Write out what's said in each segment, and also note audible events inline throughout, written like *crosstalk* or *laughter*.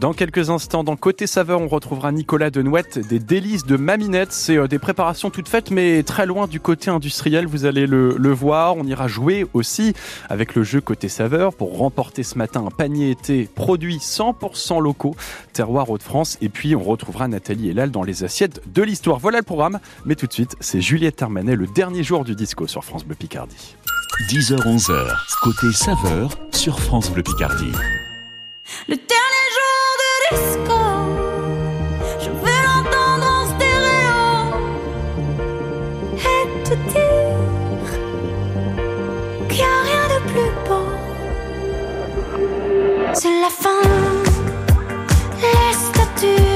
Dans quelques instants, dans Côté Saveur, on retrouvera Nicolas Denouette des délices de Maminette. C'est euh, des préparations toutes faites, mais très loin du côté industriel. Vous allez le, voir. On ira jouer aussi avec le jeu Côté Saveur pour remporter ce matin un panier été produit 100% locaux, terroir Hauts-de-France. Et puis, on retrouvera Nathalie Elal dans les assiettes de l'histoire. Voilà le programme. Mais tout de suite, c'est Juliette Armanet, le dernier jour du disco sur France Bleu Picardie. 10h-11h, côté saveur sur France Bleu Picardie. Le dernier jour de disco, je vais l'entendre en stéréo. Et te dire qu'il n'y a rien de plus beau. C'est la fin, les statues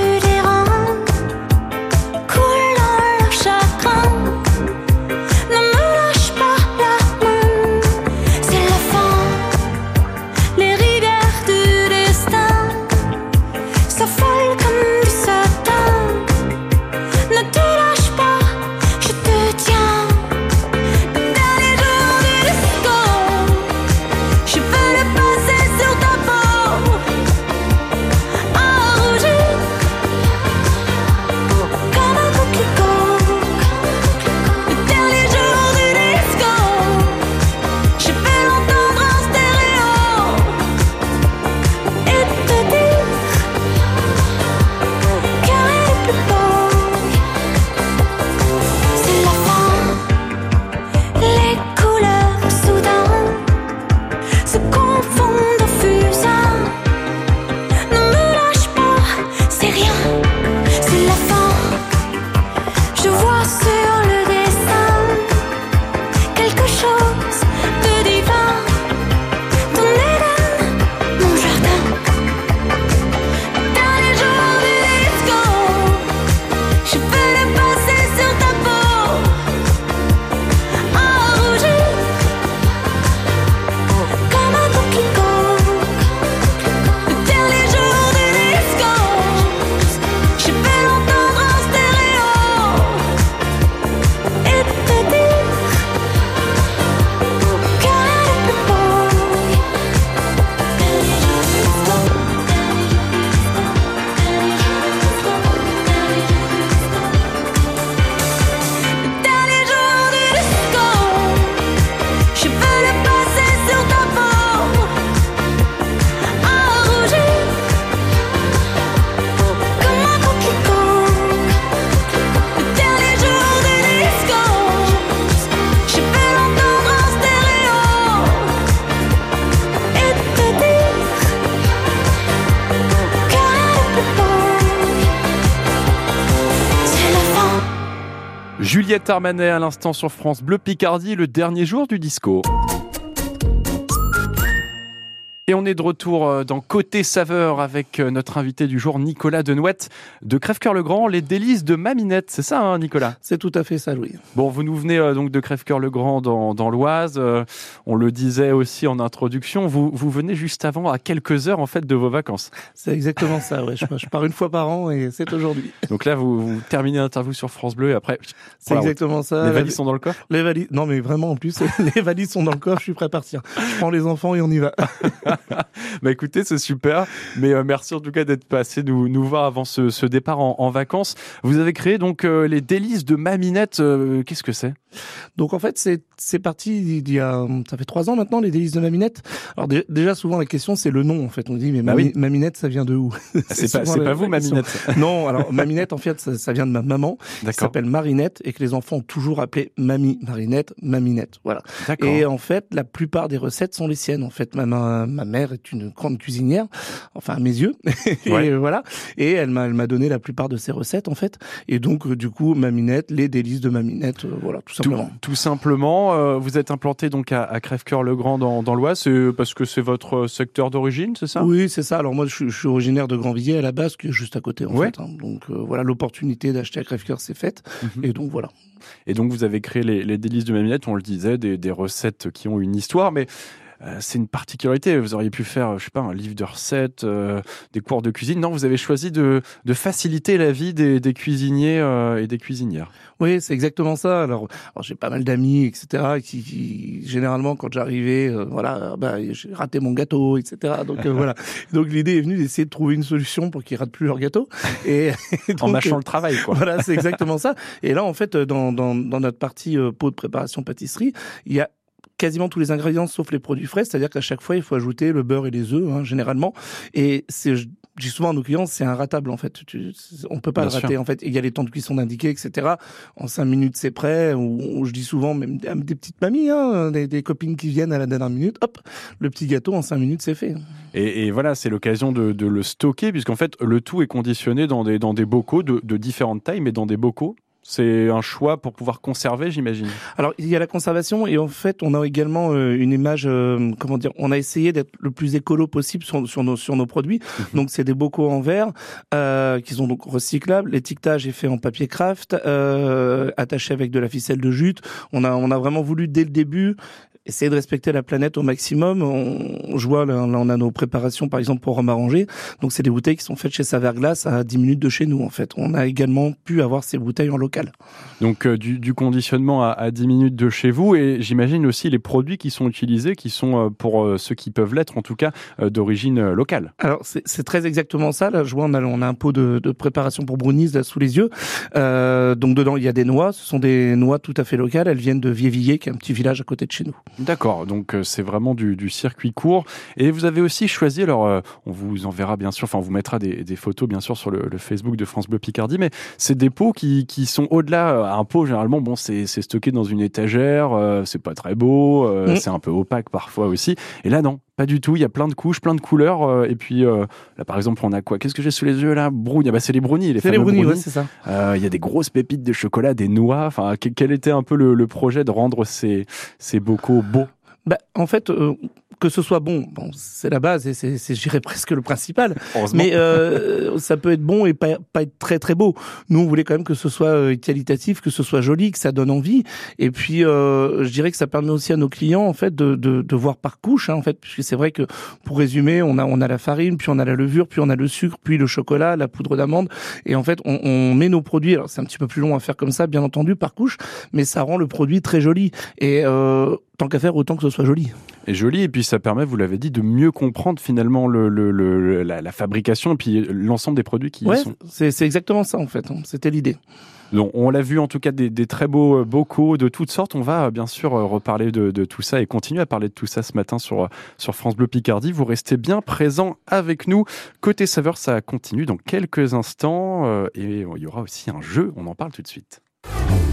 Juliette Armanet à l'instant sur France Bleu Picardie, le dernier jour du disco. Et on est de retour euh, dans Côté Saveur avec euh, notre invité du jour, Nicolas Denouette de Crèvecoeur-le-Grand, les délices de Maminette. C'est ça, hein, Nicolas? C'est tout à fait ça, Louis. Bon, vous nous venez euh, donc de Crèvecoeur-le-Grand dans, dans l'Oise. Euh, on le disait aussi en introduction. Vous, vous venez juste avant, à quelques heures en fait de vos vacances. C'est exactement ça, ouais. Je, je pars une fois par an et c'est aujourd'hui. Donc là, vous, vous terminez l'interview sur France Bleu et après, C'est Voilà, exactement ça. les valises sont dans le coffre? Les valises. Non, mais vraiment, en plus, *laughs* les valises sont dans le coffre, je suis prêt à partir. Je prends les enfants et on y va. *laughs* *laughs* Bah écoutez, c'est super. Mais euh, merci en tout cas d'être passé nous, nous voir avant ce, ce départ en, en vacances. Vous avez créé donc euh, les délices de Maminette. euh, Qu'est-ce que c'est? Donc, en fait, c'est, parti il y a, ça fait trois ans maintenant, les délices de Maminette. Alors, dé- déjà, souvent, la question, c'est le nom, en fait. On dit, mais Bah Mami- oui. Maminette, ça vient de où? Ah, C'est pas, pas vous. Maminette. *laughs* Non, alors, Maminette, en fait, ça, ça vient de ma maman, qui s'appelle Marinette, et que les enfants ont toujours appelé Mamie Marinette, Maminette. Voilà. D'accord. Et en fait, la plupart des recettes sont les siennes. En fait, ma, ma, ma mère est une grande cuisinière, enfin à mes yeux. *laughs* et Ouais. voilà. Et elle m'a, elle m'a donné la plupart de ses recettes en fait. Et donc, euh, du coup, Maminette, les délices de Maminette, euh, voilà, tout simplement. tout simplement, euh, vous êtes implanté donc à, à Crèvecoeur-le-Grand dans, dans l'Oise, c'est parce que c'est votre secteur d'origine, c'est ça? Oui, c'est ça. Alors moi, je, suis- je suis originaire de Grandvilliers à la base, qui est juste à côté en Ouais. fait. hein. Donc euh, voilà, l'opportunité d'acheter à Crèvecoeur s'est faite. Mhm. Et donc voilà. Et donc vous avez créé les, les délices de Maminette, on le disait, des, des recettes qui ont une histoire, mais c'est une particularité. Vous auriez pu faire, je sais pas, un livre de recettes, euh, des cours de cuisine. Non, vous avez choisi de, de faciliter la vie des, des cuisiniers euh, et des cuisinières. Oui, c'est exactement ça. Alors, alors, j'ai pas mal d'amis, etc., qui, qui, généralement quand j'arrivais, euh, voilà, bah, j'ai raté mon gâteau, etc. Donc euh, voilà. *laughs* Donc l'idée est venue d'essayer de trouver une solution pour qu'ils ratent plus leur gâteau. Et, *laughs* et En mâchant euh, le travail, quoi. Voilà, c'est exactement ça. Et là, en fait, dans, dans, dans notre partie euh, pot de préparation pâtisserie, il y a quasiment tous les ingrédients sauf les produits frais, c'est-à-dire qu'à chaque fois, il faut ajouter le beurre et les œufs, hein, généralement. Et c'est, je dis souvent à nos clients, c'est inratable, en fait. Tu, on peut pas Bien le rater, sûr. en fait. Il y a les temps de cuisson indiqués, etc. En cinq minutes, c'est prêt. Ou, ou je dis souvent, même des, des petites mamies, hein, des, des copines qui viennent à la dernière minute, hop, le petit gâteau, en cinq minutes, c'est fait. Et, et voilà, c'est l'occasion de, de le stocker, puisqu'en fait, le tout est conditionné dans des, dans des bocaux de, de différentes tailles, mais dans des bocaux. C'est un choix pour pouvoir conserver, j'imagine. Alors il y a la conservation et en fait on a également euh, une image euh, comment dire on a essayé d'être le plus écolo possible sur, sur nos sur nos produits. Donc c'est des bocaux en verre euh, qui sont donc recyclables. L'étiquetage est fait en papier craft euh, attaché avec de la ficelle de jute. On a on a vraiment voulu dès le début essayer de respecter la planète au maximum on, je vois là, là, on a nos préparations par exemple pour Rome arrangé donc c'est des bouteilles qui sont faites chez Saverglass à 10 minutes de chez nous en fait on a également pu avoir ces bouteilles en local Donc euh, du, du conditionnement à, à 10 minutes de chez vous, et j'imagine aussi les produits qui sont utilisés, qui sont, euh, pour euh, ceux qui peuvent l'être en tout cas, d'origine locale. Alors c'est très exactement ça. Là, je vois, on a, on a un pot de, de préparation pour brownies là sous les yeux. Donc dedans, il y a des noix. Ce sont des noix tout à fait locales. Elles viennent de Viévillé, qui est un petit village à côté de chez nous. D'accord, donc euh, c'est vraiment du, du circuit court. Et vous avez aussi choisi, alors euh, on vous enverra bien sûr, enfin on vous mettra des, des photos bien sûr sur le, le Facebook de France Bleu Picardie, mais c'est des pots qui, qui sont au-delà. euh, Un pot généralement, bon, c'est c'est stocké dans une étagère, euh, c'est pas très beau, euh, Mm. c'est un peu opaque parfois aussi. Et là non, pas du tout. Il y a plein de couches, plein de couleurs. euh, et puis euh, là par exemple, on a quoi? Qu'est-ce que j'ai sous les yeux là? Brownie. Ah bah c'est les brownies, les C'est les brownies, ouais, c'est ça. Euh, Il y a des grosses pépites de chocolat, des noix. Enfin, que- quel était un peu le, le projet de rendre ces, ces bocaux beaux? Bah, en fait, que ce soit bon, bon, c'est la base et c'est, dirais presque le principal. Mais euh, ça peut être bon et pas, pas être très très beau. Nous, on voulait quand même que ce soit euh, qualitatif, que ce soit joli, que ça donne envie. Et puis, euh, je dirais que ça permet aussi à nos clients en fait de, de, de voir par couche, hein, en fait, puisque c'est vrai que pour résumer, on a on a la farine, puis on a la levure, puis on a le sucre, puis le chocolat, la poudre d'amande. Et en fait, on, on met nos produits. Alors, c'est un petit peu plus long à faire comme ça, bien entendu, par couche, mais ça rend le produit très joli. Et euh, tant qu'à faire, autant que ce soit joli. Et joli, et puis ça permet, vous l'avez dit, de mieux comprendre finalement le, le, le- la, la fabrication et puis l'ensemble des produits qui y Ouais, sont. c'est exactement ça en fait. hein. C'était l'idée. Donc, on l'a vu en tout cas des, des très beaux euh, bocaux de toutes sortes. On va euh, bien sûr euh, reparler de, de tout ça et continuer à parler de tout ça ce matin sur, sur France Bleu Picardie. Vous restez bien présents avec nous. Côté saveur, ça continue dans quelques instants et il y aura aussi un jeu. On en parle tout de suite.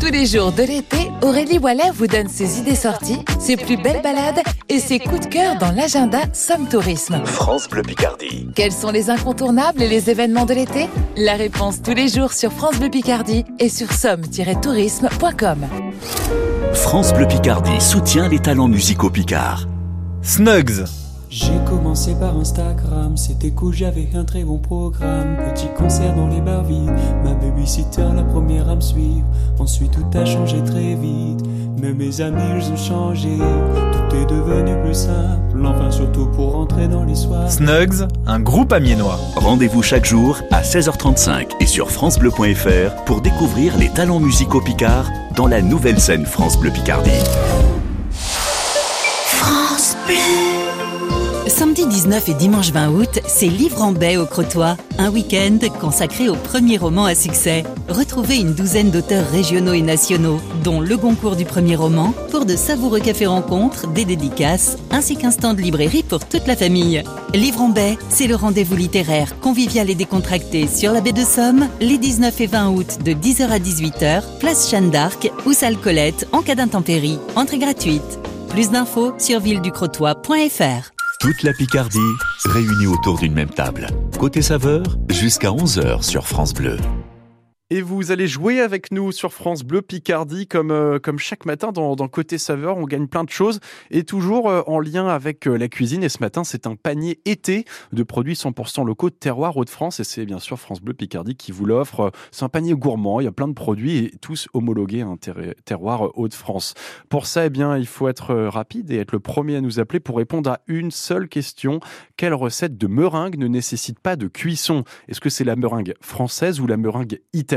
Tous les jours de l'été, Aurélie Wallet vous donne ses idées sorties, ses plus belles balades et ses coups de cœur dans l'agenda Somme Tourisme. France Bleu Picardie. Quels sont les incontournables et les événements de l'été? La réponse tous les jours sur France Bleu Picardie et sur somme-tourisme.com. France Bleu Picardie soutient les talents musicaux picards. Snugs. J'ai commencé par Instagram, c'était cool, j'avais un très bon programme. Petit concert dans les bars vides, ma babysitter la première à me suivre. Ensuite tout a changé très vite, mais mes amis ils ont changé. Tout est devenu plus simple, enfin surtout pour rentrer dans les soirs. Snugs, un groupe amiénois. Rendez-vous chaque jour à 16h35 et sur francebleu.fr pour découvrir les talents musicaux picards dans la nouvelle scène France Bleu Picardie. Samedi 19 et dimanche 20 août, c'est Livre en baie au Crotoy, un week-end consacré au premier roman à succès. Retrouvez une douzaine d'auteurs régionaux et nationaux, dont le Goncourt du premier roman, pour de savoureux cafés rencontres, des dédicaces, ainsi qu'un stand de librairie pour toute la famille. Livre en baie, c'est le rendez-vous littéraire convivial et décontracté sur la baie de Somme, les 19 et 20 août de 10h à 18h, place Jeanne d'Arc ou salle Colette en cas d'intempérie. Entrée gratuite. Plus d'infos sur villeducrotoy.fr. Toute la Picardie réunie autour d'une même table. Côté saveur, jusqu'à 11h sur France Bleu. Et vous allez jouer avec nous sur France Bleu Picardie comme, euh, comme chaque matin dans, Côté Saveur. On gagne plein de choses et toujours euh, en lien avec euh, la cuisine. Et ce matin, c'est un panier été de produits 100% locaux de terroir Hauts-de-France. Et c'est bien sûr France Bleu Picardie qui vous l'offre. C'est un panier gourmand. Il y a plein de produits et tous homologués à un terroir Hauts-de-France. Pour ça, eh bien, il faut être rapide et être le premier à nous appeler pour répondre à une seule question. Quelle recette de meringue ne nécessite pas de cuisson? Est-ce que c'est la meringue française ou la meringue italienne?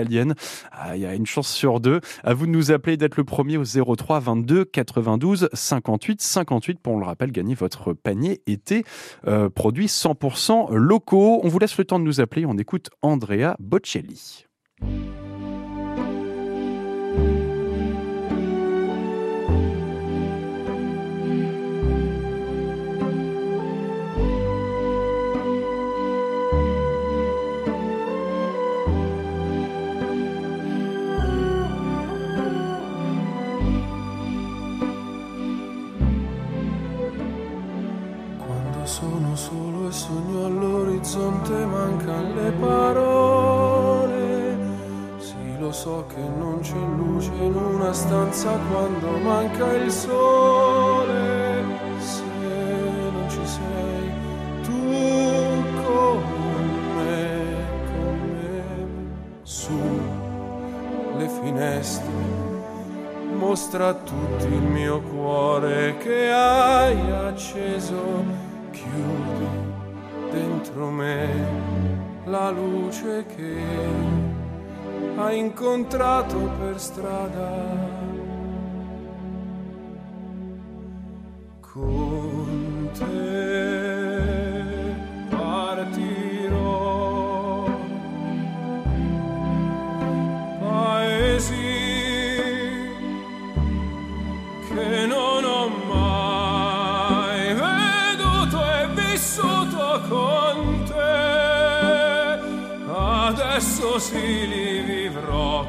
Ah, Il y a une chance sur deux. À vous de nous appeler d'être le premier au 03 22 92 58 58 pour, on le rappelle, gagner votre panier été euh, produit 100% locaux. On vous laisse le temps de nous appeler. On écoute Andrea Bocelli. Mostra a tutti il mio cuore che hai acceso, chiudi dentro me la luce che hai incontrato per strada. Adesso sì li vivrò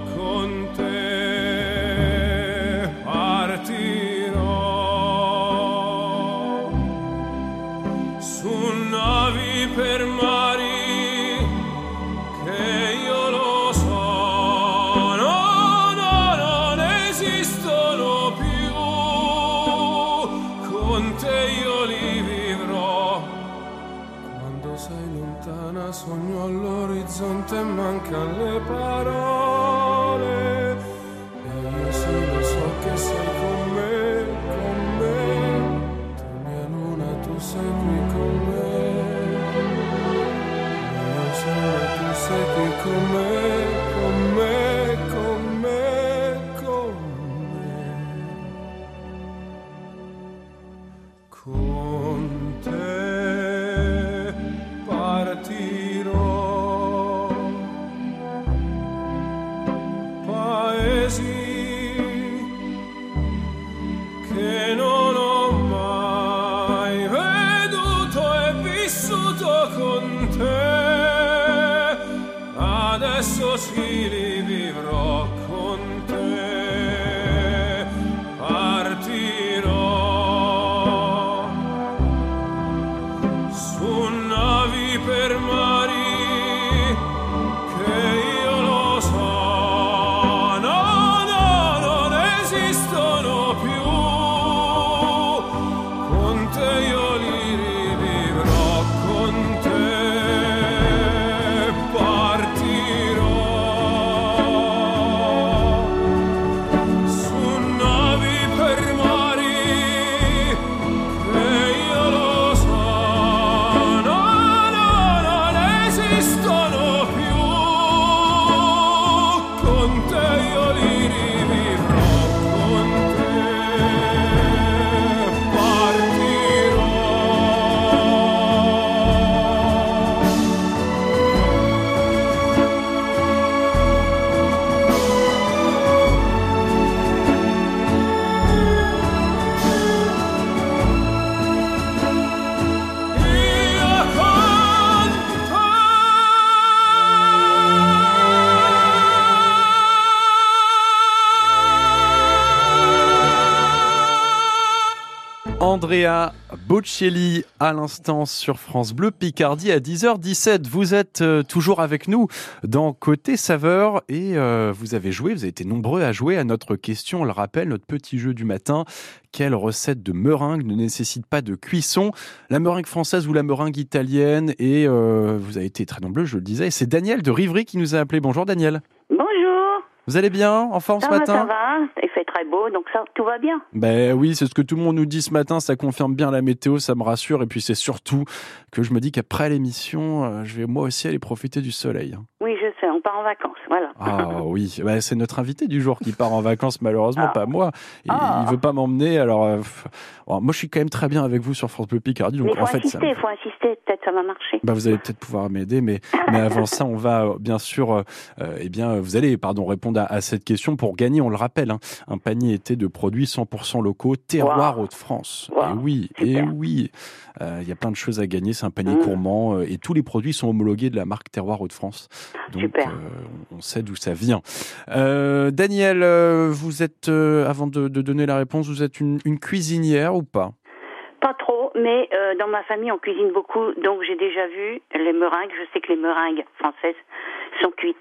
Andrea Bocelli à l'instant sur France Bleu Picardie à 10h17. Vous êtes euh, toujours avec nous dans Côté Saveur et euh, vous avez joué, vous avez été nombreux à jouer à notre question, on le rappelle, notre petit jeu du matin. Quelle recette de meringue ne nécessite pas de cuisson? La meringue française ou la meringue italienne? Et euh, vous avez été très nombreux, je le disais. C'est Daniel de Rivry qui nous a appelé. Bonjour Daniel. Bonjour. Vous allez bien En forme Ça ce va, matin? ça va. Très beau, donc ça, tout va bien. Ben oui, c'est ce que tout le monde nous dit ce matin, ça confirme bien la météo, ça me rassure. Et puis c'est surtout que je me dis qu'après l'émission, euh, je vais moi aussi aller profiter du soleil. hein. Oui, on part en vacances, voilà. Ah *laughs* oui, Ben, c'est notre invité du jour qui part en vacances, malheureusement, Ah. pas moi. Il, Ah. il veut pas m'emmener, alors, euh, moi je suis quand même très bien avec vous sur France Bleu Picardie, donc Mais faut en fait, ça insister, il faut insister, peut-être ça va marcher. bah, vous allez peut-être pouvoir m'aider, mais, mais avant ça, on va euh, bien sûr, euh, eh bien, vous allez, pardon, répondre à, à cette question pour gagner, on le rappelle, hein, un panier été de produits 100% locaux, terroir Wow. Hauts-de-France. Wow. Et oui, et Super. oui, Euh, il y a plein de choses à gagner. C'est un panier Mm. gourmand et tous les produits sont homologués de la marque Terroir Hauts-de-France. Donc, Super. euh, on sait d'où ça vient. Euh, Daniel, euh, vous êtes, avant de, de donner la réponse, vous êtes une, une cuisinière ou pas? Pas trop, mais euh, dans ma famille, on cuisine beaucoup, donc j'ai déjà vu les meringues. Je sais que les meringues françaises sont cuites,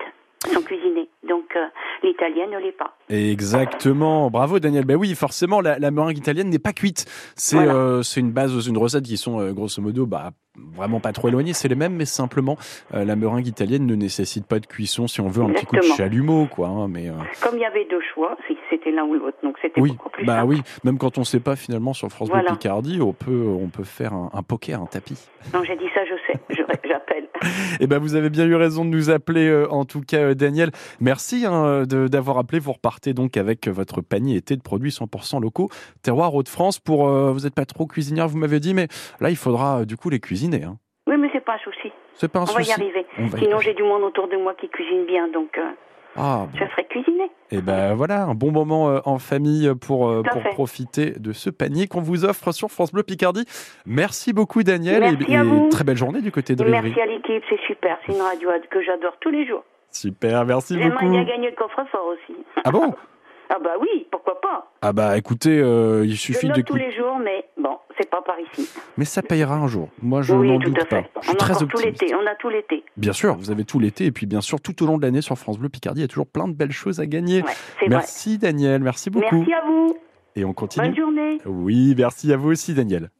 sont cuisinées. Donc euh, l'italienne ne l'est pas. Exactement, bravo Daniel. Ben oui, forcément, la, la meringue italienne n'est pas cuite. C'est Voilà. euh, une base, une recette qui sont grosso modo bah, vraiment pas trop éloignées. C'est les mêmes, mais simplement euh, la meringue italienne ne nécessite pas de cuisson si on veut un petit coup de chalumeau, quoi. hein, mais euh, Comme il y avait deux choix, c'était l'un ou l'autre, donc c'était oui, beaucoup plus bah simple. oui. Même quand on sait pas finalement sur France Voilà. Picardie, on peut on peut faire un, un poker, un tapis. Non, j'ai dit ça, je sais, j'appelle. *laughs* Eh ben, vous avez bien eu raison de nous appeler, euh, en tout cas, Daniel. Merci hein, de- d'avoir appelé. Vous repartez donc avec votre panier été de produits 100% locaux, terroir Hauts-de-France. Pour, vous n'êtes pas trop cuisinière, vous m'avez dit, mais là, il faudra du coup les cuisiner. Hein. Oui, mais c'est pas un souci. C'est pas un On va y souci. arriver. On va y Sinon, arriver. j'ai du monde autour de moi qui cuisine bien, donc euh, Ah, bon. je ferai cuisiner. Et ben voilà, un bon moment euh, en famille pour, euh, pour profiter de ce panier qu'on vous offre sur France Bleu Picardie. Merci beaucoup, Daniel. Merci et, à et vous. très belle journée du côté de merci à l'équipe, c'est super. C'est une radio que j'adore tous les jours. Super, merci J'aimerais beaucoup. bien gagner le coffre-fort aussi. Ah bon? *laughs* Ah bah oui, pourquoi pas Ah bah écoutez, euh, il suffit note tous les jours, mais bon, c'est pas par ici. Mais ça payera un jour. Moi, je oui, n'en doute pas. Je suis On a très encore tout optimiste. l'été, on a tout l'été. Bien sûr, vous avez tout l'été et puis bien sûr tout au long de l'année sur France Bleu Picardie, il y a toujours plein de belles choses à gagner. Ouais, Merci Daniel, merci vrai. beaucoup. Merci à vous. Et on continue. Bonne journée. Oui, merci à vous aussi Daniel.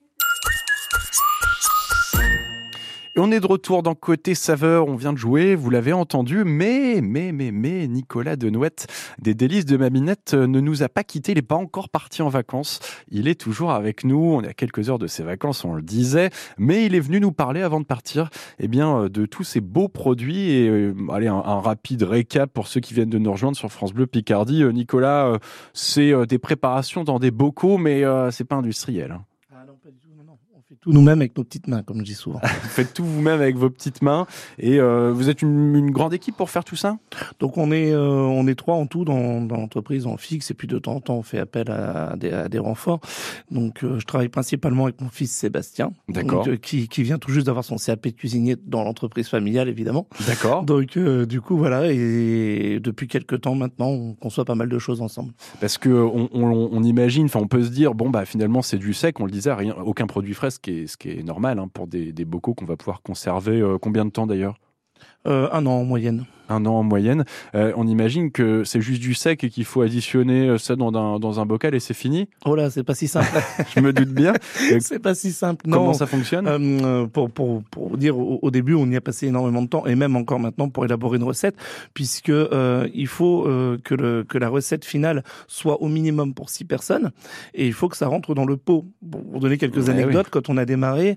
On est de retour dans Côté Saveur, on vient de jouer, vous l'avez entendu, mais, mais, mais, mais, Nicolas Denouette des délices de Maminette euh, ne nous a pas quittés, il n'est pas encore parti en vacances, il est toujours avec nous, on est à quelques heures de ses vacances, on le disait, mais il est venu nous parler avant de partir, eh bien, euh, de tous ces beaux produits et, euh, allez, un, rapide récap pour ceux qui viennent de nous rejoindre sur France Bleu Picardie. Nicolas, c'est des préparations dans des bocaux, mais c'est pas industriel. hein. Ah non, pas du tout, non, non. On fait tout nous-mêmes avec nos petites mains, comme je dis souvent. Vous *laughs* faites tout vous-même avec vos petites mains et euh, vous êtes une, une grande équipe pour faire tout ça? Donc on est euh, on est trois en tout dans, dans l'entreprise en fixe et puis de temps en temps on fait appel à des, à des renforts. Donc euh, je travaille principalement avec mon fils Sébastien, D'accord. qui, qui vient tout juste d'avoir son CAP de cuisinier dans l'entreprise familiale évidemment. D'accord. Donc du coup voilà et depuis quelques temps maintenant on conçoit pas mal de choses ensemble. Parce que on, on- on imagine, enfin on peut se dire bon bah finalement c'est du sec, on le disait, rien, aucun produit frais, ce qui est, normal hein, pour des, des bocaux qu'on va pouvoir conserver. euh, combien de temps d'ailleurs? Euh, un an en moyenne. Un an en moyenne. Euh, on imagine que c'est juste du sec et qu'il faut additionner euh, ça dans un, dans un bocal et c'est fini. Oh là c'est pas si simple. *laughs* Je me doute bien. *laughs* Euh, c'est pas si simple. Comment non. ça fonctionne? Euh, pour, pour, pour dire, au, au début, on y a passé énormément de temps, et même encore maintenant pour élaborer une recette, puisque euh, il faut que, le, que la recette finale soit au minimum pour six personnes, et il faut que ça rentre dans le pot. Pour donner quelques Ouais, anecdotes, quand on a démarré,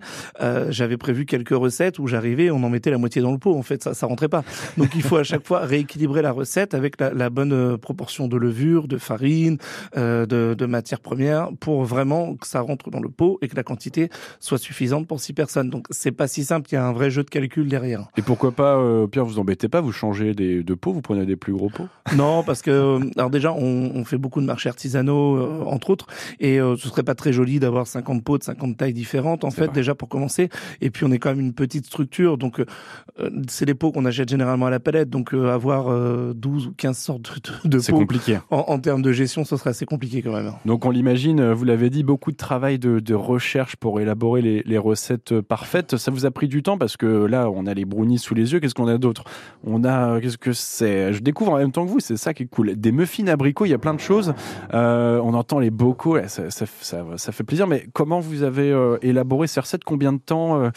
j'avais prévu quelques recettes où j'arrivais, on en mettait la moitié dans le pot. En fait, ça, ça rentrait pas. Donc, il faut *laughs* à chaque fois rééquilibrer la recette avec la, la bonne euh, proportion de levure, de farine, euh, de, de matières premières, pour vraiment que ça rentre dans le pot et que la quantité soit suffisante pour six personnes. Donc c'est pas si simple, il y a un vrai jeu de calcul derrière. Et pourquoi pas, euh, Pierre, vous embêtez pas, vous changez des, de pots, vous prenez des plus gros pots? Non, parce que euh, alors déjà on, on fait beaucoup de marchés artisanaux euh, entre autres et euh, ce serait pas très joli d'avoir 50 pots de 50 tailles différentes en fait vrai. déjà pour commencer et puis on est quand même une petite structure donc c'est pots pots qu'on achète généralement à la palette. Donc euh, avoir euh, 12 ou 15 sortes de, de C'est compliqué. en, en termes de gestion, ce serait assez compliqué quand même. Donc on l'imagine, euh, vous l'avez dit, beaucoup de travail de, de recherche pour élaborer les, les recettes euh, parfaites. Ça vous a pris du temps parce que là, on a les brownies sous les yeux. Qu'est-ce qu'on a d'autre? On a, qu'est-ce que c'est? Je découvre en même temps que vous, c'est ça qui est cool. Des muffins abricots, il y a plein de choses. Euh, on entend les bocaux, là, ça, ça, ça, ça fait plaisir. Mais comment vous avez élaboré ces recettes? Combien de temps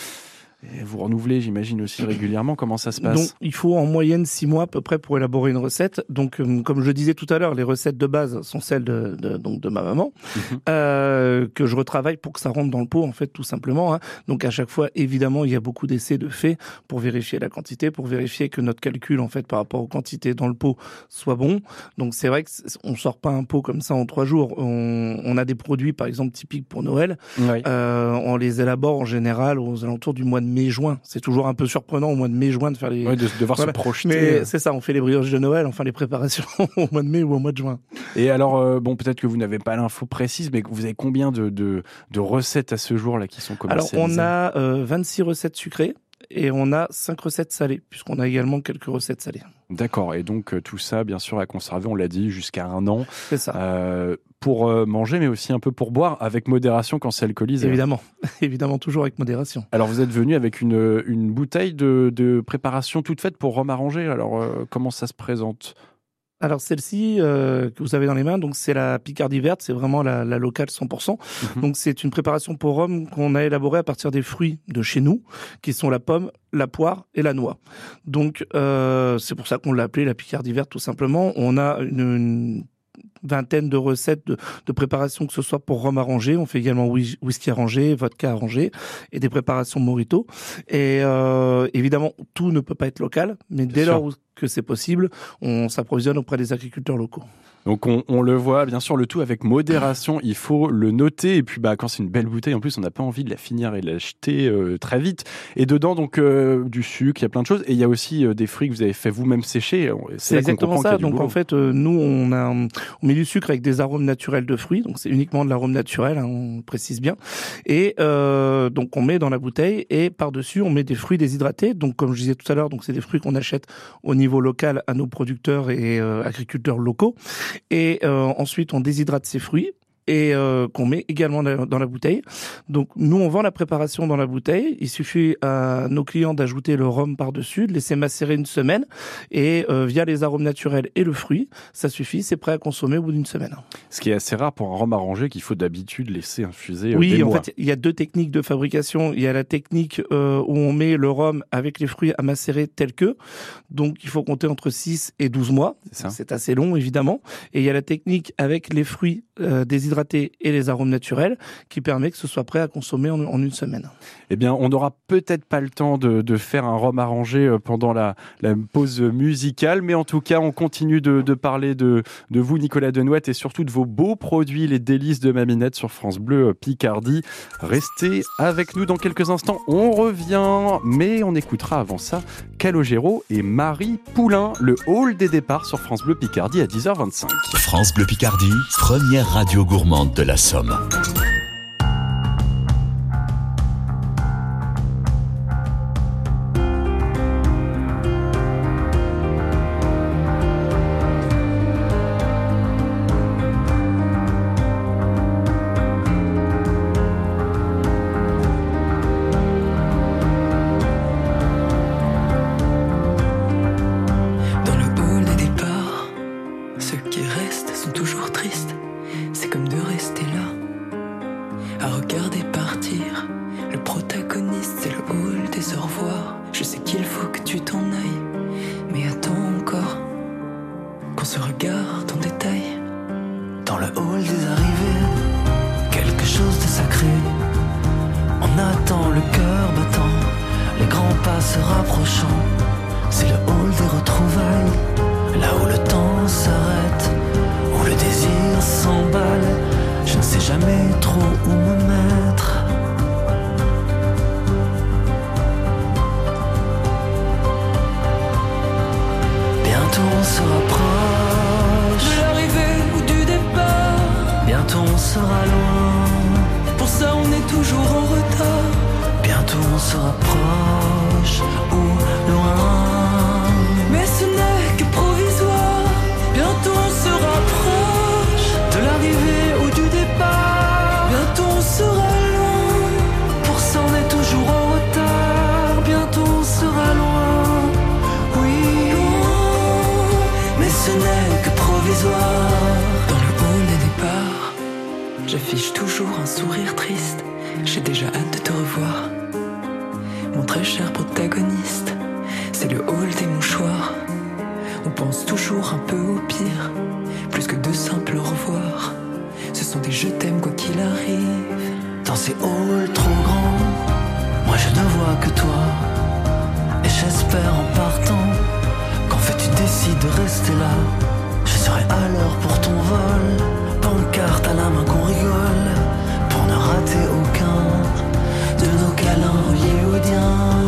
et vous renouvelez, j'imagine aussi régulièrement. Comment ça se passe Donc, il faut en moyenne six mois à peu près pour élaborer une recette. Donc, euh, comme je disais tout à l'heure, les recettes de base sont celles de, de- donc de ma maman, Mhm. euh, que je retravaille pour que ça rentre dans le pot, en fait, tout simplement. hein. Donc, à chaque fois, évidemment, il y a beaucoup d'essais de faits pour vérifier la quantité, pour vérifier que notre calcul, en fait, par rapport aux quantités dans le pot, soit bon. Donc, c'est vrai que c'est- on sort pas un pot comme ça en trois jours. On, on a des produits, par exemple, typiques pour Noël. Ouais. Euh, on les élabore en général aux alentours du mois de mai-juin. C'est toujours un peu surprenant au mois de mai-juin de faire les. Ouais, de devoir Voilà. se projeter. Mais c'est ça, on fait les brioches de Noël, enfin les préparations *laughs* au mois de mai ou au mois de juin. Et alors, euh, bon, peut-être que vous n'avez pas l'info précise, mais vous avez combien de, de, de recettes à ce jour là qui sont Alors commercialisées? on a euh, 26 recettes sucrées et on a 5 recettes salées, puisqu'on a également quelques recettes salées. D'accord. Et donc euh, tout ça, bien sûr, à conserver, on l'a dit, jusqu'à un an C'est ça. euh, pour euh, manger, mais aussi un peu pour boire, avec modération quand c'est alcoolisé. Évidemment, *laughs* évidemment toujours avec modération. Alors vous êtes venu avec une, une bouteille de, de préparation toute faite pour rhum arrangé. Alors euh, comment ça se présente? Alors celle-ci euh, que vous avez dans les mains, donc c'est la Picardie verte, c'est vraiment la, la locale 100%. Mhm. Donc c'est une préparation pour rhum qu'on a élaborée à partir des fruits de chez nous, qui sont la pomme, la poire et la noix. Donc euh, c'est pour ça qu'on l'a appelée la Picardie verte tout simplement. On a une, une vingtaine de recettes de, de préparation, que ce soit pour rhum arrangé, on fait également whis- whisky arrangé, vodka arrangé et des préparations morito. Et euh, évidemment, tout ne peut pas être local, mais dès lors où- que c'est possible, on s'approvisionne auprès des agriculteurs locaux. Donc on, on le voit, bien sûr, le tout avec modération. Il faut le noter. Et puis bah quand c'est une belle bouteille, en plus, on n'a pas envie de la finir et de l'acheter euh, très vite. Et dedans, donc euh, du sucre, il y a plein de choses. Et il y a aussi euh, des fruits que vous avez fait vous-même sécher. C'est exactement ça. Donc boulot. en fait, euh, nous on a on met du sucre avec des arômes naturels de fruits. Donc c'est uniquement de l'arôme naturel, hein, on précise bien. Et donc on met dans la bouteille et par dessus on met des fruits déshydratés. Donc comme je disais tout à l'heure, donc c'est des fruits qu'on achète au niveau local à nos producteurs et euh, agriculteurs locaux. Et euh, ensuite on déshydrate ces fruits et euh, qu'on met également dans la bouteille. Donc nous on vend la préparation dans la bouteille. Il suffit à nos clients d'ajouter le rhum par dessus, de laisser macérer une semaine et euh, via les arômes naturels et le fruit, ça suffit, c'est prêt à consommer au bout d'une semaine. Ce qui est assez rare pour un rhum arrangé qu'il faut d'habitude laisser infuser. euh, Oui, des en mois. fait, il y a deux techniques de fabrication. Il y a la technique où on met le rhum avec les fruits à macérer tel que. Donc, il faut compter entre 6 et 12 mois. C'est assez long, évidemment. Et il y a la technique avec les fruits euh, déshydratés et les arômes naturels qui permet que ce soit prêt à consommer en, en une semaine. Eh bien, on n'aura peut-être pas le temps de, de faire un rhum arrangé euh, pendant la, la pause musicale, mais en tout cas, on continue de, de parler de, de vous, Nicolas Denouette, et surtout de vos beaux produits, les délices de Maminette sur France Bleu euh, Picardie. Restez avec nous dans quelques instants. On revient, mais on écoutera avant ça Calogero et Marie Poulain, le hall des départs sur France Bleu Picardie à 10h25. France Bleu Picardie, première radio gourmande de la Somme. Un sourire triste. J'ai déjà hâte de te revoir. Mon très cher protagoniste, c'est le hall des mouchoirs. On pense toujours un peu au pire, plus que de simples au revoir. Ce sont des je t'aime quoi qu'il arrive. Dans ces halls trop grands, moi je ne vois que toi. Et j'espère en partant qu'en fait tu décides de rester là. Je serai à l'heure pour ton vol. Pancarte à la main qu'on rigole. Pour ne rater aucun de nos câlins hollywoodiens.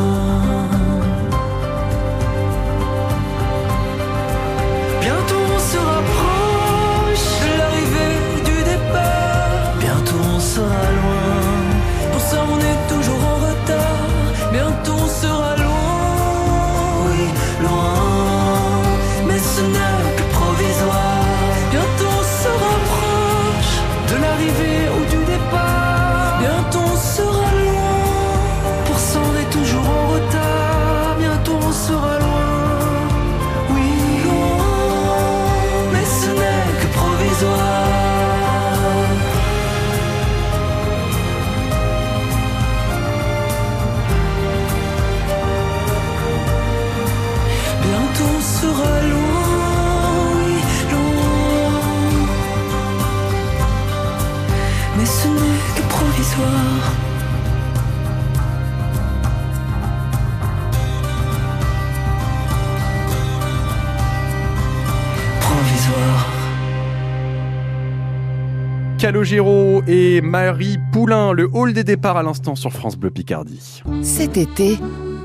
Calogero et Marie Poulain, le hall des départs à l'instant sur France Bleu Picardie. Cet été,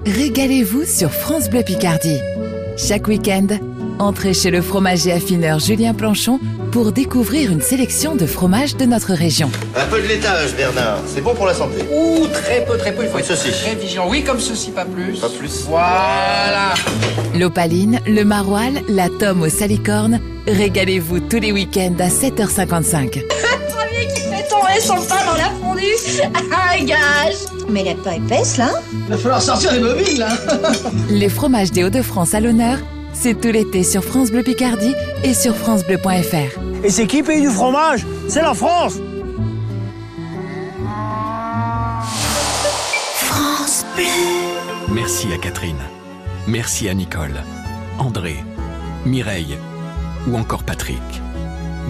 régalez-vous sur France Bleu Picardie. Chaque week-end, entrez chez le fromager affineur Julien Planchon pour découvrir une sélection de fromages de notre région. Un peu de laitage, Bernard. C'est bon pour la santé. Ouh, très peu, très peu. Il faut Oui, être ceci. très vigilant. Oui, comme ceci, pas plus. Pas plus. Voilà. L'opaline, le maroilles, la tome aux salicornes. Régalez-vous tous les week-ends à 7h55. Premier qui fait tomber son pain dans la fondue. *laughs* Ah, gage Mais elle est pas épaisse, là Il va falloir sortir les mobiles, là. *laughs* Les fromages des Hauts-de-France à l'honneur, c'est tout l'été sur France Bleu Picardie et sur francebleu.fr. Et c'est qui paye du fromage? C'est la France. France Bleu. Merci à Catherine. Merci à Nicole, André, Mireille ou encore Patrick.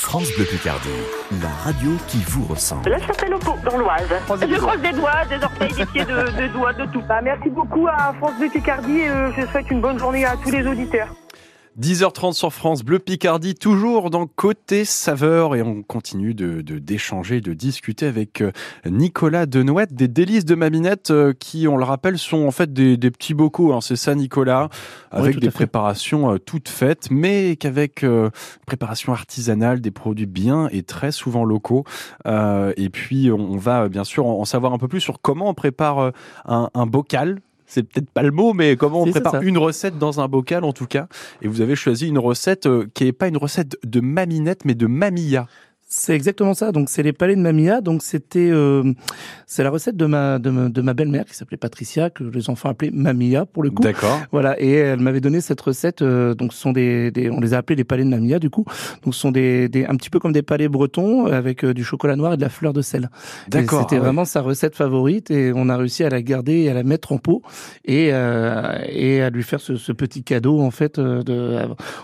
France Bleu Picardie, la radio qui vous ressemble. Là, je s'appelle dans l'Oise. Je croise des doigts, des orteils, des pieds, de, *laughs* de doigts, de tout. Bah, merci beaucoup à France Bleu Picardie et euh, je souhaite une bonne journée à tous les auditeurs. 10h30 sur France Bleu Picardie, toujours dans Côté Saveur et on continue de d'échanger, de, discuter avec euh, Nicolas Denouette des délices de Maminette euh, qui, on le rappelle, sont en fait des, des petits bocaux, hein, c'est ça Nicolas, avec des préparations euh, toutes faites, mais qu'avec euh, préparation artisanale, des produits bien et très souvent locaux. Euh, et puis on, va bien sûr en, savoir un peu plus sur comment on prépare un, un bocal. C'est peut-être pas le mot, mais comment on prépare une recette dans un bocal en tout cas. Et vous avez choisi une recette euh, qui n'est pas une recette de maminette, mais de mamilla. C'est exactement ça. Donc c'est les palais de Mamia. Donc c'était euh, c'est la recette de ma de ma, de ma belle-mère qui s'appelait Patricia que les enfants appelaient Mamia pour le coup. D'accord. Voilà et elle m'avait donné cette recette. euh, donc ce sont des, des on les a appelés les palais de Mamia du coup. Donc ce sont des, des un petit peu comme des palais bretons avec euh, du chocolat noir et de la fleur de sel. D'accord, C'était ah ouais. vraiment sa recette favorite et on a réussi à la garder et à la mettre en pot et euh, et à lui faire ce, ce petit cadeau en fait euh, de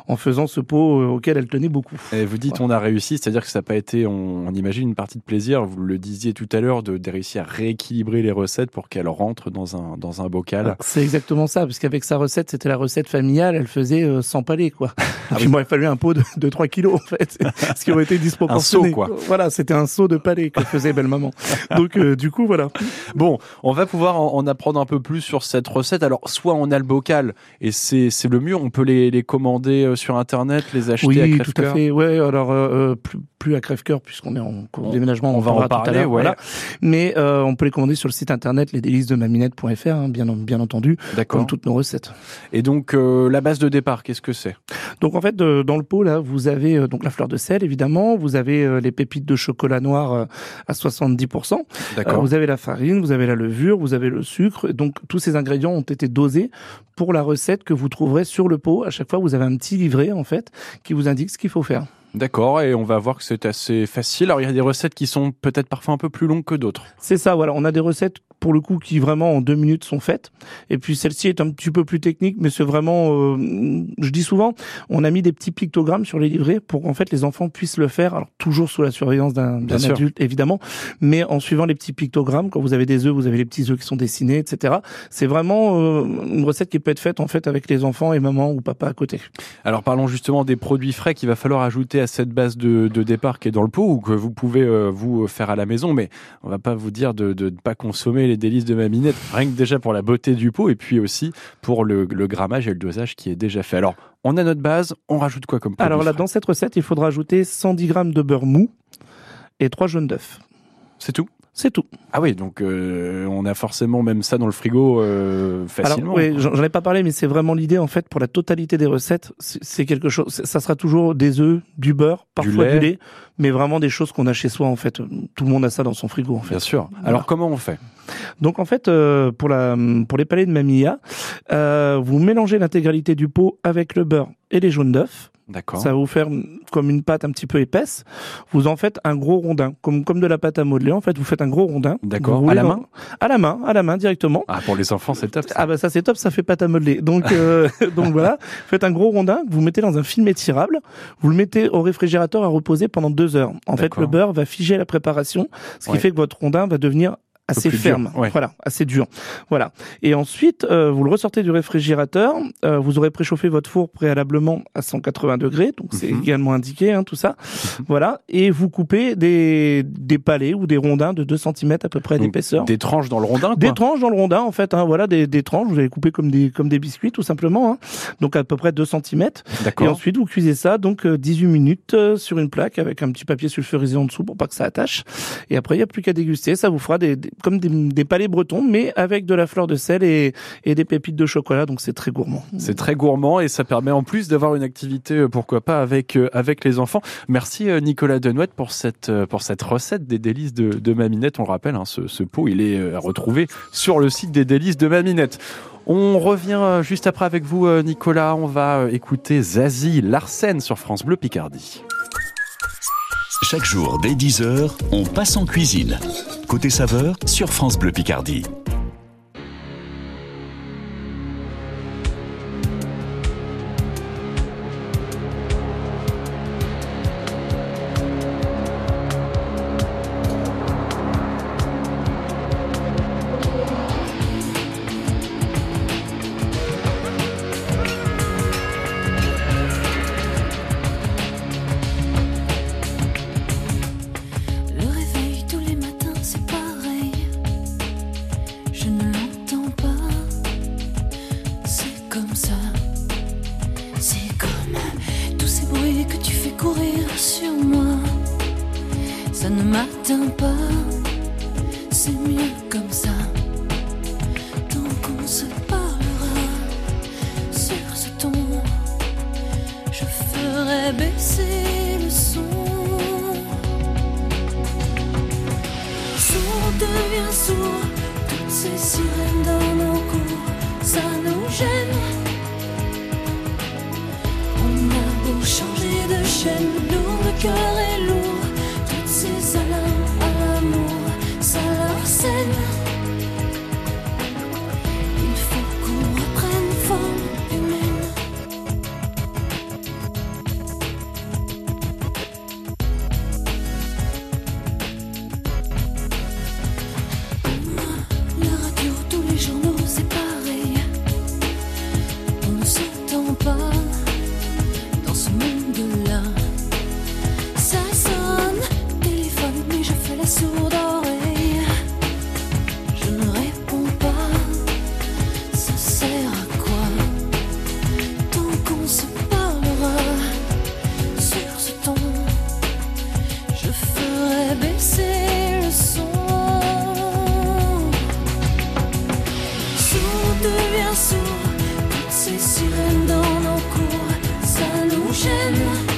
en faisant ce pot auquel elle tenait beaucoup. Et vous dites on a réussi, c'est-à-dire que ça n'a pas été, on, on imagine, une partie de plaisir. Vous le disiez tout à l'heure, de, de réussir à rééquilibrer les recettes pour qu'elles rentrent dans un, dans un bocal. C'est exactement ça, parce qu'avec sa recette, c'était la recette familiale, elle faisait euh, 100 palais, quoi. Ah *laughs* moi, il fallu un pot de, de 3 kilos, en fait, *laughs* ce qui aurait été disproportionné. Un quoi. Voilà, c'était un seau de palais que faisait belle-maman. *laughs* Donc, euh, du coup, voilà. Bon, on va pouvoir en, en apprendre un peu plus sur cette recette. Alors, soit on a le bocal et c'est le mieux, on peut les, les commander euh, sur Internet, les acheter à Oui, crève tout à fait. Ouais, alors, euh, plus, plus à crève-cœur puisqu'on est en cours de déménagement. on va en parlera tout à parler, ouais. voilà. Mais euh, on peut les commander sur le site internet lesdélicesdemaminette.fr, hein, bien, bien entendu, comme toutes nos recettes. Et donc, euh, la base de départ, qu'est-ce que c'est? Donc en fait, euh, dans le pot là, vous avez euh, donc la fleur de sel évidemment, vous avez les pépites de chocolat noir à 70%. D'accord. Vous avez la farine, vous avez la levure, vous avez le sucre. Donc tous ces ingrédients ont été dosés pour la recette que vous trouverez sur le pot. À chaque fois, vous avez un petit livret en fait qui vous indique ce qu'il faut faire. D'accord, et on va voir que c'est assez facile. Alors, il y a des recettes qui sont peut-être parfois un peu plus longues que d'autres. C'est ça, voilà. On a des recettes pour le coup qui vraiment en deux minutes sont faites. Et puis celle-ci est un petit peu plus technique, mais c'est vraiment, euh, je dis souvent, on a mis des petits pictogrammes sur les livrets pour qu'en fait les enfants puissent le faire. Alors toujours sous la surveillance d'un adulte évidemment, mais en suivant les petits pictogrammes. Quand vous avez des œufs, vous avez les petits œufs qui sont dessinés, etc. C'est vraiment euh, une recette qui peut être faite en fait avec les enfants et maman ou papa à côté. Alors, parlons justement des produits frais qu'il va falloir ajouter à cette base de, de départ qui est dans le pot ou que vous pouvez euh, vous faire à la maison, mais on va pas vous dire de ne pas consommer les délices de Maminette, rien que déjà pour la beauté du pot et puis aussi pour le, le grammage et le dosage qui est déjà fait. Alors, on a notre base, on rajoute quoi comme produit? Alors là, dans cette recette, il faudra ajouter 110 grammes de beurre mou et trois jaunes d'œufs. C'est tout? C'est tout. Ah oui, donc euh, on a forcément même ça dans le frigo euh, facilement. Alors, oui, j'en ai pas parlé, mais c'est vraiment l'idée en fait pour la totalité des recettes. C'est quelque chose. Ça sera toujours des œufs, du beurre, parfois lait. du lait, mais vraiment des choses qu'on a chez soi en fait. Tout le monde a ça dans son frigo en fait. Bien sûr. Alors comment on fait? Donc en fait, euh, pour la pour les palais de mamilla, euh, vous mélangez l'intégralité du pot avec le beurre et les jaunes d'œufs. D'accord. Ça va vous faire comme une pâte un petit peu épaisse. Vous en faites un gros rondin, comme comme de la pâte à modeler. En fait, vous faites un gros rondin. D'accord. À la main À la main, à la main directement. Ah, pour les enfants, c'est top. ça. Ah bah ça c'est top, ça fait pâte à modeler. Donc euh, *laughs* donc voilà, faites un gros rondin, vous mettez dans un film étirable, vous le mettez au réfrigérateur à reposer pendant deux heures. En fait, le beurre va figer la préparation, ce qui Ouais. fait que votre rondin va devenir assez dur, ferme, ouais. voilà, assez dur, voilà. Et ensuite, euh, vous le ressortez du réfrigérateur. euh, vous aurez préchauffé votre four préalablement à 180 degrés, donc c'est Mhm. également indiqué, hein, tout ça, voilà. Et vous coupez des des palets ou des rondins de 2 cm à peu près d'épaisseur. Des tranches dans le rondin, quoi. Des tranches dans le rondin, en fait, hein, voilà, des, des tranches, vous allez couper comme des, comme des biscuits, tout simplement, hein. donc à peu près 2 cm. Et ensuite, vous cuisez ça, donc euh, 18 minutes euh, sur une plaque avec un petit papier sulfurisé en dessous pour pas que ça attache. Et après, il n'y a plus qu'à déguster, ça vous fera des, des- comme des, des palais bretons, mais avec de la fleur de sel et, et des pépites de chocolat, donc c'est très gourmand. C'est très gourmand et ça permet en plus d'avoir une activité, euh, pourquoi pas, avec, euh, avec les enfants. Merci euh, Nicolas Denouette pour cette, pour cette recette des délices de, de Maminette. On le rappelle, hein, ce, ce pot, il est à retrouver sur le site des délices de Maminette. On revient juste après avec vous, Nicolas. On va écouter Zazie Larsen sur France Bleu Picardie. Chaque jour, dès 10h, on passe en cuisine. Côté saveur, sur France Bleu Picardie. Nous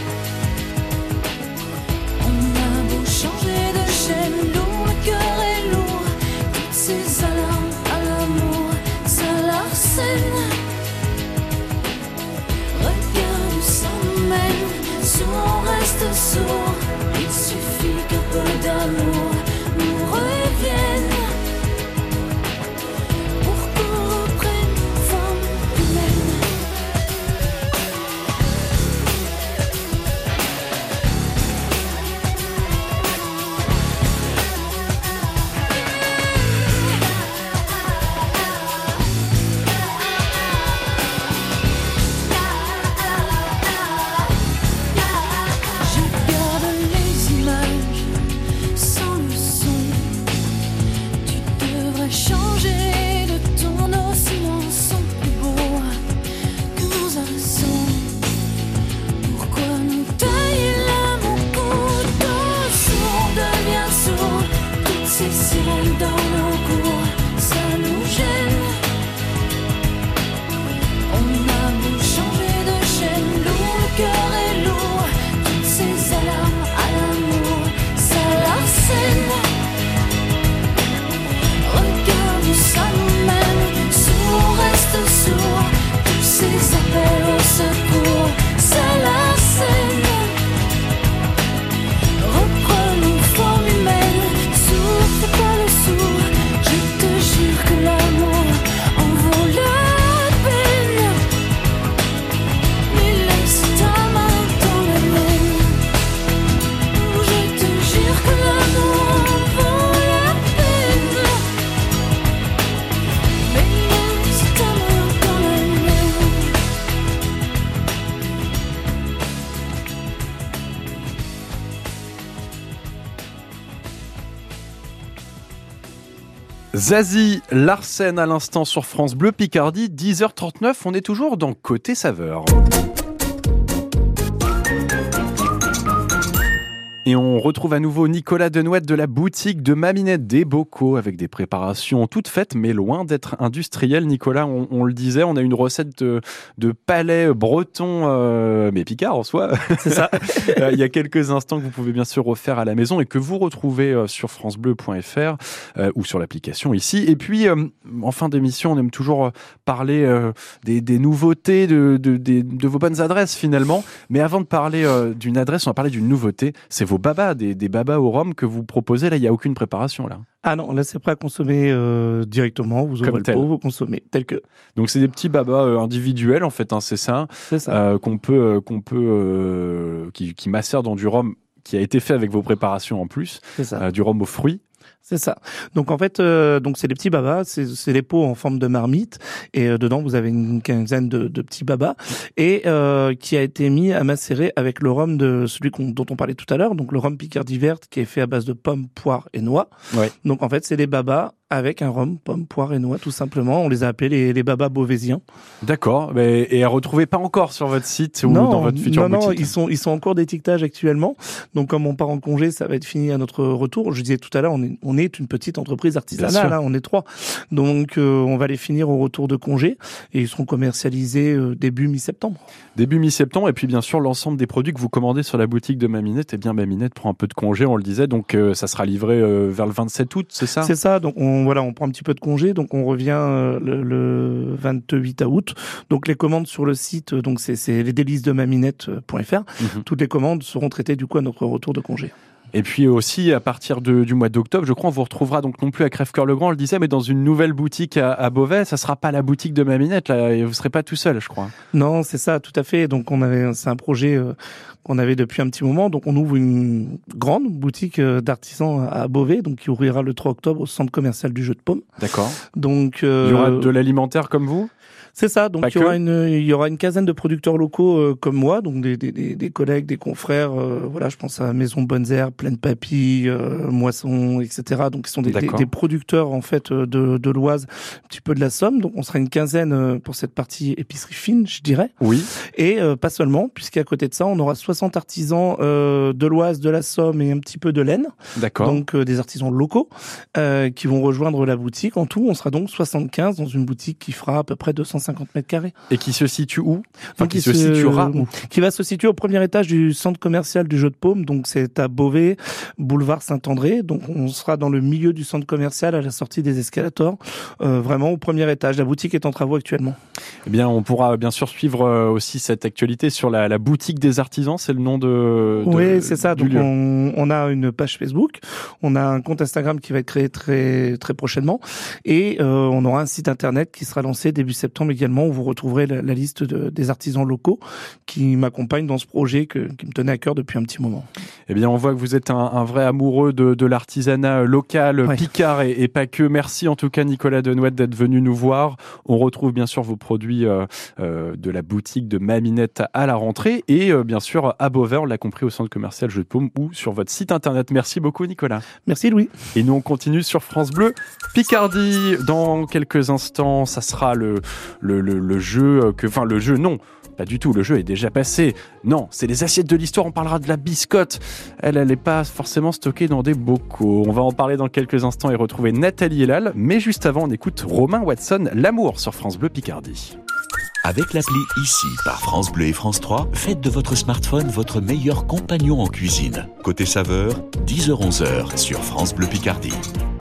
Zazie Larsen à l'instant sur France Bleu Picardie, 10h39, on est toujours dans Côté Saveur. Et on retrouve à nouveau Nicolas Denouette de la boutique de Maminette des Bocaux avec des préparations toutes faites mais loin d'être industrielles. Nicolas, on, on le disait, on a une recette de, de palais breton euh, mais picard en soi. C'est ça. *laughs* Euh, Il y a quelques instants que vous pouvez bien sûr refaire à la maison et que vous retrouvez euh, sur francebleu.fr euh, ou sur l'application ici. Et puis euh, en fin d'émission, on aime toujours parler des, des nouveautés, de, de, vos bonnes adresses finalement. Mais avant de parler d'une adresse, on va parler d'une nouveauté. C'est vos babas, des, des babas au rhum que vous proposez. Là, il n'y a aucune préparation là. Ah non, là c'est prêt à consommer euh, directement. Vous ouvrez Comme le tel. pot, vous consommez tel que. Donc c'est des petits babas euh, individuels en fait, hein, c'est ça, C'est ça. euh, qu'on peut, qu'on peut, qui, qui macèrent dans du rhum qui a été fait avec vos préparations en plus, C'est ça. du rhum aux fruits. C'est ça. Donc en fait, euh, donc c'est des petits babas, c'est c'est des pots en forme de marmite et euh, dedans vous avez une quinzaine de, de petits babas et euh, qui a été mis à macérer avec le rhum de celui qu'on- dont on parlait tout à l'heure, donc le rhum Picardie verte qui est fait à base de pommes, poires et noix. Ouais. Donc en fait, c'est des babas avec un rhum, pommes, poires et noix tout simplement. On les a appelés les, les babas beauvaisiens. D'accord. Et à retrouver pas encore sur votre site ou dans votre future non, non, boutique. ils sont ils sont en cours d'étiquetage actuellement. Donc comme on part en congé, ça va être fini à notre retour. Je disais tout à l'heure, on est on est une petite entreprise artisanale, hein, on est trois. Donc euh, on va les finir au retour de congé et ils seront commercialisés euh, début mi-septembre. Début mi-septembre, et puis bien sûr l'ensemble des produits que vous commandez sur la boutique de Maminette, et bien Maminette prend un peu de congé, on le disait, donc euh, ça sera livré vers le 27 août, c'est ça? C'est ça. Donc on voilà, on prend un petit peu de congé, donc on revient euh, le, le 28 août. Donc les commandes sur le site, euh, donc c'est les délices de maminette.fr. Mhm. Toutes les commandes seront traitées du coup à notre retour de congé. Et puis aussi, à partir de- du mois d'octobre, je crois, on vous retrouvera donc non plus à Crèvecoeur-le-Grand, on le disait, mais dans une nouvelle boutique à, à Beauvais. Ça sera pas la boutique de Maminette, là, et vous serez pas tout seul, je crois. Non, c'est ça, tout à fait. Donc on avait, c'est un projet euh, qu'on avait depuis un petit moment. Donc on ouvre une grande boutique euh, d'artisans à Beauvais, donc qui ouvrira le 3 octobre au centre commercial du jeu de paume. D'accord. Donc euh, Il y aura de l'alimentaire comme vous? C'est ça. Donc il y, aura une, il y aura une quinzaine de producteurs locaux euh, comme moi, donc des, des, des, des collègues, des confrères. euh, voilà, je pense à Maison Bonnes Herbes, Pleine Papille, euh, Moisson, etc. Donc ils sont des, des, producteurs en fait euh, de, de l'Oise, un petit peu de la Somme. Donc on sera une quinzaine euh, pour cette partie épicerie fine, je dirais. Oui. Et euh, pas seulement, puisqu'à côté de ça, on aura 60 artisans euh, de l'Oise, de la Somme et un petit peu de l'Aisne. D'accord. Donc euh, des artisans locaux euh, qui vont rejoindre la boutique. En tout, on sera donc 75 dans une boutique qui fera à peu près 250 mètres carrés. Et qui se situe où? Enfin, Donc, qui se situera où? Qui va se situer au premier étage du centre commercial du Jeu de Paume. Donc c'est à Beauvais, boulevard Saint-André. Donc on sera dans le milieu du centre commercial à la sortie des escalators, euh, vraiment au premier étage. La boutique est en travaux actuellement. Eh bien, on pourra bien sûr suivre euh, aussi cette actualité sur la, la boutique des artisans. C'est le nom de. de- Oui, c'est ça. Donc on, on a une page Facebook, on a un compte Instagram qui va être créé très très prochainement, et euh, on aura un site internet qui sera lancé début septembre également où vous retrouverez la, la liste de- des artisans locaux qui m'accompagnent dans ce projet que, qui me tenait à cœur depuis un petit moment. Eh bien, on voit que vous êtes un, un vrai amoureux de, de l'artisanat local, Picard et, et pas que. Merci en tout cas, Nicolas Denouette, d'être venu nous voir. On retrouve bien sûr vos produits euh, euh, de la boutique de Maminette à la rentrée et euh, bien sûr à Beauvais, on l'a compris, au centre commercial Jeu de Paume ou sur votre site internet. Merci beaucoup, Nicolas. Merci, Louis. Et nous, on continue sur France Bleu Picardie. Dans quelques instants, ça sera le, le, le, le jeu que, enfin, le jeu, non. Pas du tout, le jeu est déjà passé. Non, c'est les assiettes de l'histoire, on parlera de la biscotte. Elle, elle n'est pas forcément stockée dans des bocaux. On va en parler dans quelques instants et retrouver Nathalie Elal. Mais juste avant, on écoute Romain Watson, L'amour sur France Bleu Picardie. Avec l'appli ICI par France Bleu et France 3, faites de votre smartphone votre meilleur compagnon en cuisine. Côté saveur, 10h-11h sur France Bleu Picardie.